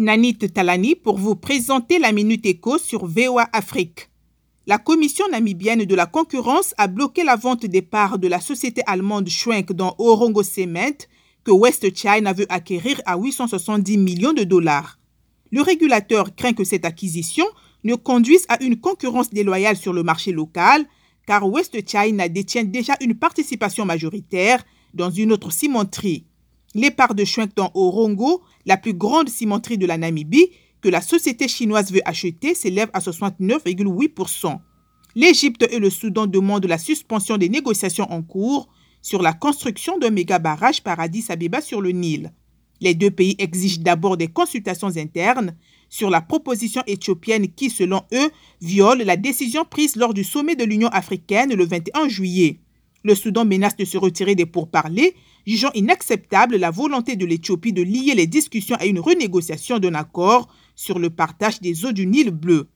Nanit Talani pour vous présenter la Minute Éco sur VOA Afrique. La Commission namibienne de la concurrence a bloqué la vente des parts de la société allemande Schwenk dans Orongo Cement que West China veut acquérir à 870 millions de dollars. Le régulateur craint que cette acquisition ne conduise à une concurrence déloyale sur le marché local, car West China détient déjà une participation majoritaire dans une autre cimenterie. Les parts de dans Orongo, la plus grande cimenterie de la Namibie, que la société chinoise veut acheter s'élèvent à 69,8%. L'Égypte et le Soudan demandent la suspension des négociations en cours sur la construction d'un méga barrage par Addis Abeba sur le Nil. Les deux pays exigent d'abord des consultations internes sur la proposition éthiopienne qui, selon eux, viole la décision prise lors du sommet de l'Union africaine le 21 juillet. Le Soudan menace de se retirer des pourparlers, jugeant inacceptable la volonté de l'Éthiopie de lier les discussions à une renégociation d'un accord sur le partage des eaux du Nil bleu.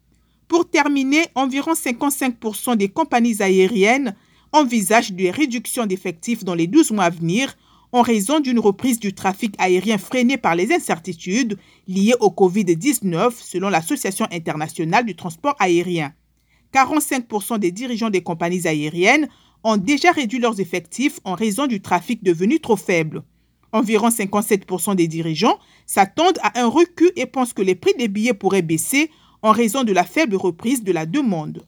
Pour terminer, environ 55% des compagnies aériennes envisagent des réductions d'effectifs dans les 12 mois à venir en raison d'une reprise du trafic aérien freiné par les incertitudes liées au Covid-19 selon l'Association internationale du transport aérien. 45% des dirigeants des compagnies aériennes ont déjà réduit leurs effectifs en raison du trafic devenu trop faible. Environ 57% des dirigeants s'attendent à un recul et pensent que les prix des billets pourraient baisser en raison de la faible reprise de la demande.